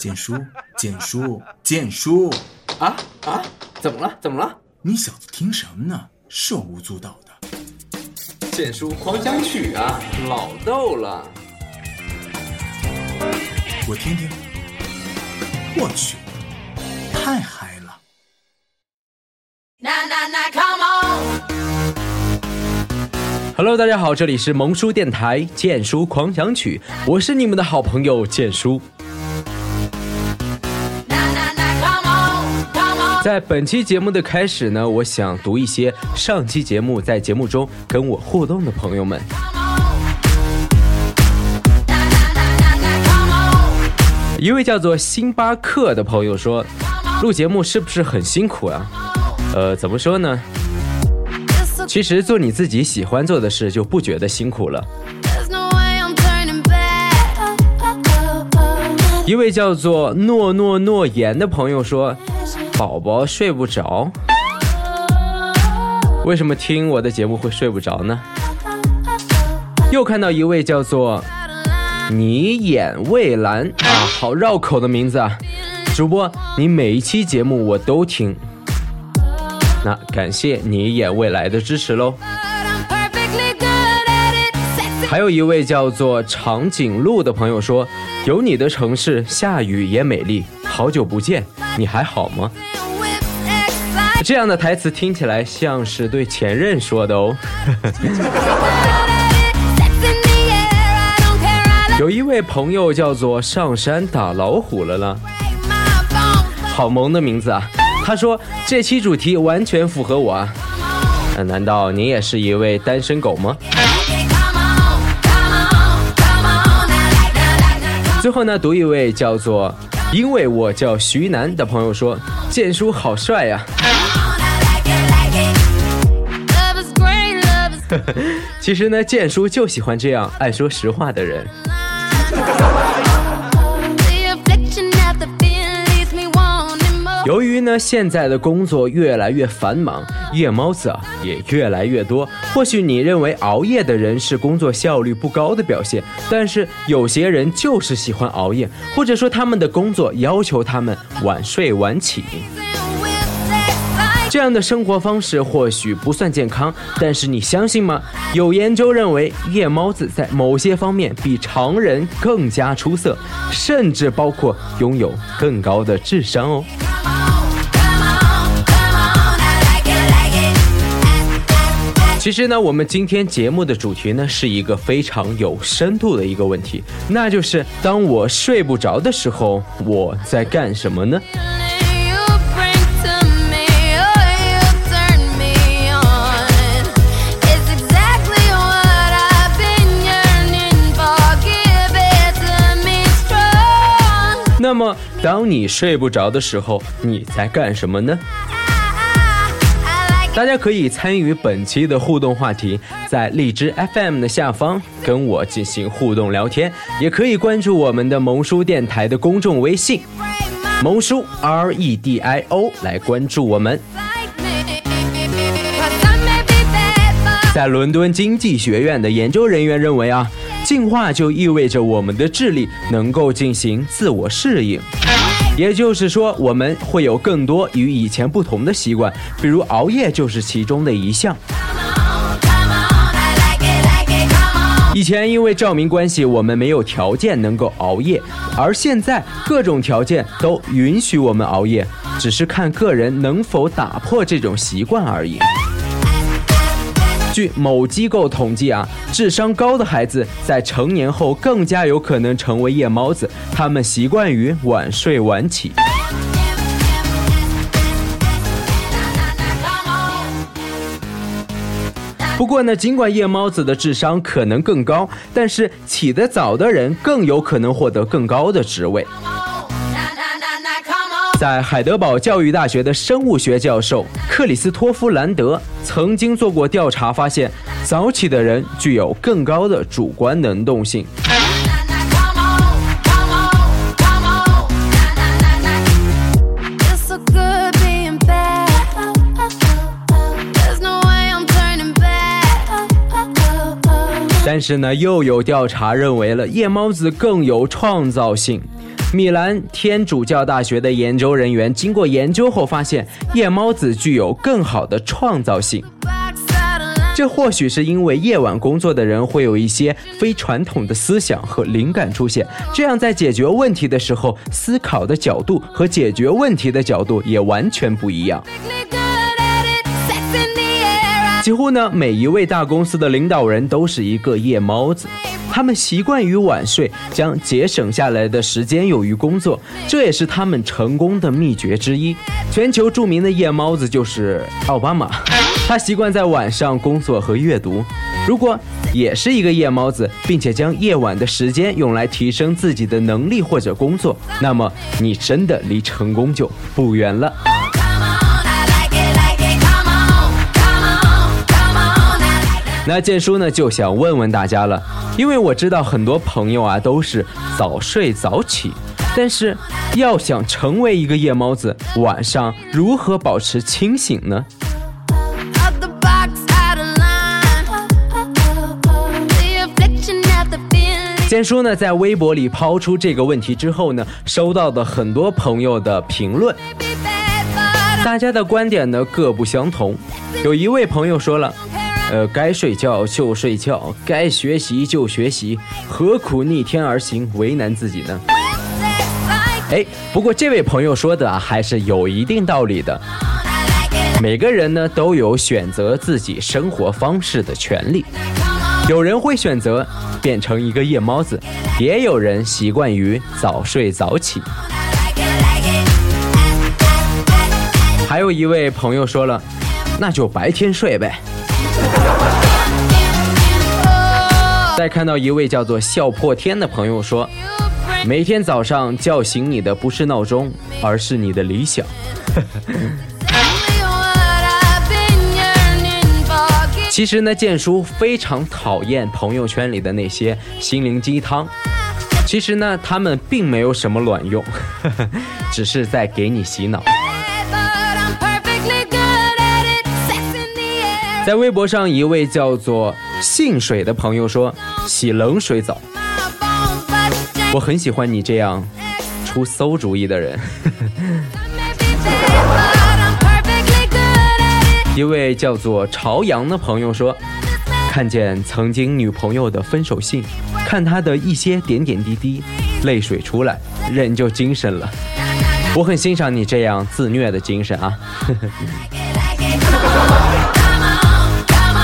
建叔，简叔，简叔，啊啊！怎么了？怎么了？你小子听什么呢？手舞足蹈的。简叔狂想曲啊，老逗了。我听听。我去，太嗨了！Hello，大家好，这里是萌叔电台剑叔狂想曲，我是你们的好朋友剑叔。在本期节目的开始呢，我想读一些上期节目在节目中跟我互动的朋友们。一位叫做星巴克的朋友说：“录节目是不是很辛苦啊？”呃，怎么说呢？其实做你自己喜欢做的事，就不觉得辛苦了。一位叫做诺诺诺言的朋友说：“宝宝睡不着，为什么听我的节目会睡不着呢？”又看到一位叫做。你眼蔚蓝啊，好绕口的名字啊！主播，你每一期节目我都听，那感谢你眼未来的支持喽。还有一位叫做长颈鹿的朋友说：“有你的城市下雨也美丽，好久不见，你还好吗？”这样的台词听起来像是对前任说的哦。有一位朋友叫做上山打老虎了呢，好萌的名字啊！他说这期主题完全符合我啊！那难道你也是一位单身狗吗？最后呢，读一位叫做因为我叫徐楠的朋友说，建叔好帅呀！其实呢，建叔就喜欢这样爱说实话的人。由于呢，现在的工作越来越繁忙，夜猫子啊也越来越多。或许你认为熬夜的人是工作效率不高的表现，但是有些人就是喜欢熬夜，或者说他们的工作要求他们晚睡晚起。这样的生活方式或许不算健康，但是你相信吗？有研究认为，夜猫子在某些方面比常人更加出色，甚至包括拥有更高的智商哦。其实呢，我们今天节目的主题呢，是一个非常有深度的一个问题，那就是当我睡不着的时候，我在干什么呢？那么，当你睡不着的时候，你在干什么呢？大家可以参与本期的互动话题，在荔枝 FM 的下方跟我进行互动聊天，也可以关注我们的萌叔电台的公众微信“萌叔 R E D I O” 来关注我们。在伦敦经济学院的研究人员认为啊。进化就意味着我们的智力能够进行自我适应，也就是说，我们会有更多与以前不同的习惯，比如熬夜就是其中的一项。以前因为照明关系，我们没有条件能够熬夜，而现在各种条件都允许我们熬夜，只是看个人能否打破这种习惯而已。据某机构统计啊，智商高的孩子在成年后更加有可能成为夜猫子，他们习惯于晚睡晚起。不过呢，尽管夜猫子的智商可能更高，但是起得早的人更有可能获得更高的职位。在海德堡教育大学的生物学教授克里斯托夫·兰德曾经做过调查，发现早起的人具有更高的主观能动性。但但是呢，又有调查认为了夜猫子更有创造性。米兰天主教大学的研究人员经过研究后发现，夜猫子具有更好的创造性。这或许是因为夜晚工作的人会有一些非传统的思想和灵感出现，这样在解决问题的时候，思考的角度和解决问题的角度也完全不一样。几乎呢，每一位大公司的领导人都是一个夜猫子。他们习惯于晚睡，将节省下来的时间用于工作，这也是他们成功的秘诀之一。全球著名的夜猫子就是奥巴马，他习惯在晚上工作和阅读。如果也是一个夜猫子，并且将夜晚的时间用来提升自己的能力或者工作，那么你真的离成功就不远了。那建叔呢就想问问大家了，因为我知道很多朋友啊都是早睡早起，但是要想成为一个夜猫子，晚上如何保持清醒呢？建叔呢在微博里抛出这个问题之后呢，收到的很多朋友的评论，大家的观点呢各不相同，有一位朋友说了。呃，该睡觉就睡觉，该学习就学习，何苦逆天而行，为难自己呢？哎，不过这位朋友说的啊，还是有一定道理的。每个人呢都有选择自己生活方式的权利，有人会选择变成一个夜猫子，也有人习惯于早睡早起。还有一位朋友说了，那就白天睡呗。再看到一位叫做笑破天的朋友说，每天早上叫醒你的不是闹钟，而是你的理想。其实呢，建叔非常讨厌朋友圈里的那些心灵鸡汤。其实呢，他们并没有什么卵用，只是在给你洗脑。在微博上，一位叫做“信水”的朋友说：“洗冷水澡。”我很喜欢你这样出馊主意的人。一位叫做朝阳的朋友说：“看见曾经女朋友的分手信，看她的一些点点滴滴，泪水出来，人就精神了。我很欣赏你这样自虐的精神啊。”呵呵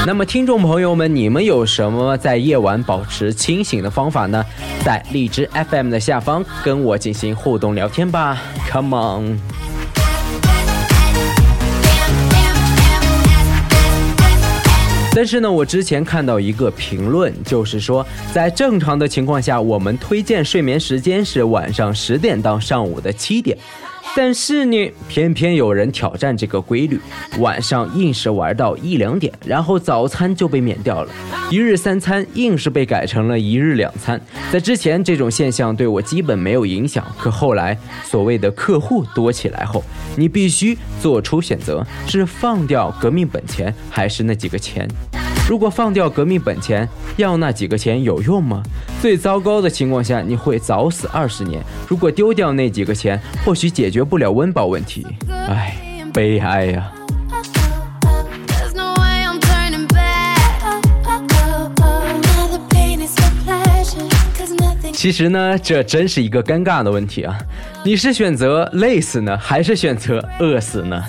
那么，听众朋友们，你们有什么在夜晚保持清醒的方法呢？在荔枝 FM 的下方跟我进行互动聊天吧，Come on！但是呢，我之前看到一个评论，就是说，在正常的情况下，我们推荐睡眠时间是晚上十点到上午的七点。但是呢，偏偏有人挑战这个规律，晚上硬是玩到一两点，然后早餐就被免掉了，一日三餐硬是被改成了一日两餐。在之前，这种现象对我基本没有影响，可后来所谓的客户多起来后，你必须做出选择：是放掉革命本钱，还是那几个钱？如果放掉革命本钱，要那几个钱有用吗？最糟糕的情况下，你会早死二十年。如果丢掉那几个钱，或许解决不了温饱问题。唉，悲哀呀！其实呢，这真是一个尴尬的问题啊！你是选择累死呢，还是选择饿死呢？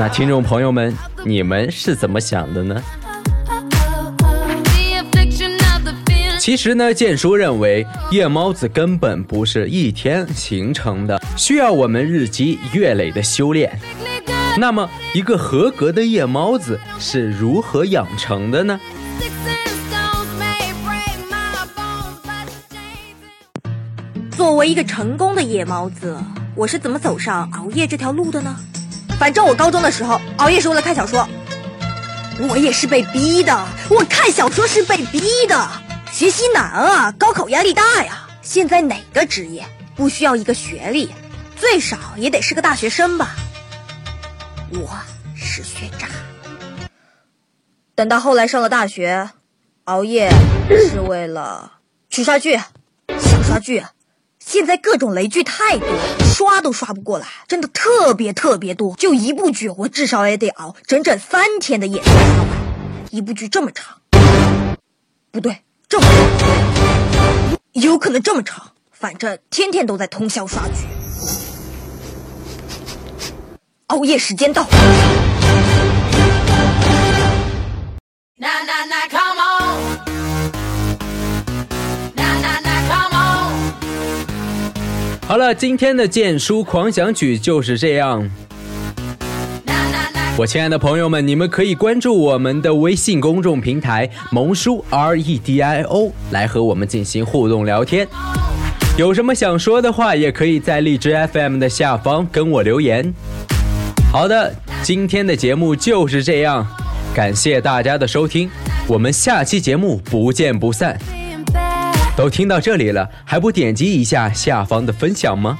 那听众朋友们，你们是怎么想的呢？其实呢，建叔认为夜猫子根本不是一天形成的，需要我们日积月累的修炼。那么，一个合格的夜猫子是如何养成的呢？作为一个成功的夜猫子，我是怎么走上熬夜这条路的呢？反正我高中的时候熬夜是为了看小说，我也是被逼的。我看小说是被逼的，学习难啊，高考压力大呀。现在哪个职业不需要一个学历？最少也得是个大学生吧。我是学渣。等到后来上了大学，熬夜是为了去刷剧，想刷剧。现在各种雷剧太多，刷都刷不过来，真的特别特别多。就一部剧，我至少也得熬整整三天的夜。一部剧这么长，不对，这么长，有可能这么长。反正天天都在通宵刷剧，熬夜时间到。好了，今天的剑书狂想曲就是这样。我亲爱的朋友们，你们可以关注我们的微信公众平台“萌叔 R E D I O” 来和我们进行互动聊天。有什么想说的话，也可以在荔枝 FM 的下方跟我留言。好的，今天的节目就是这样，感谢大家的收听，我们下期节目不见不散。都听到这里了，还不点击一下下方的分享吗？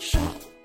shot.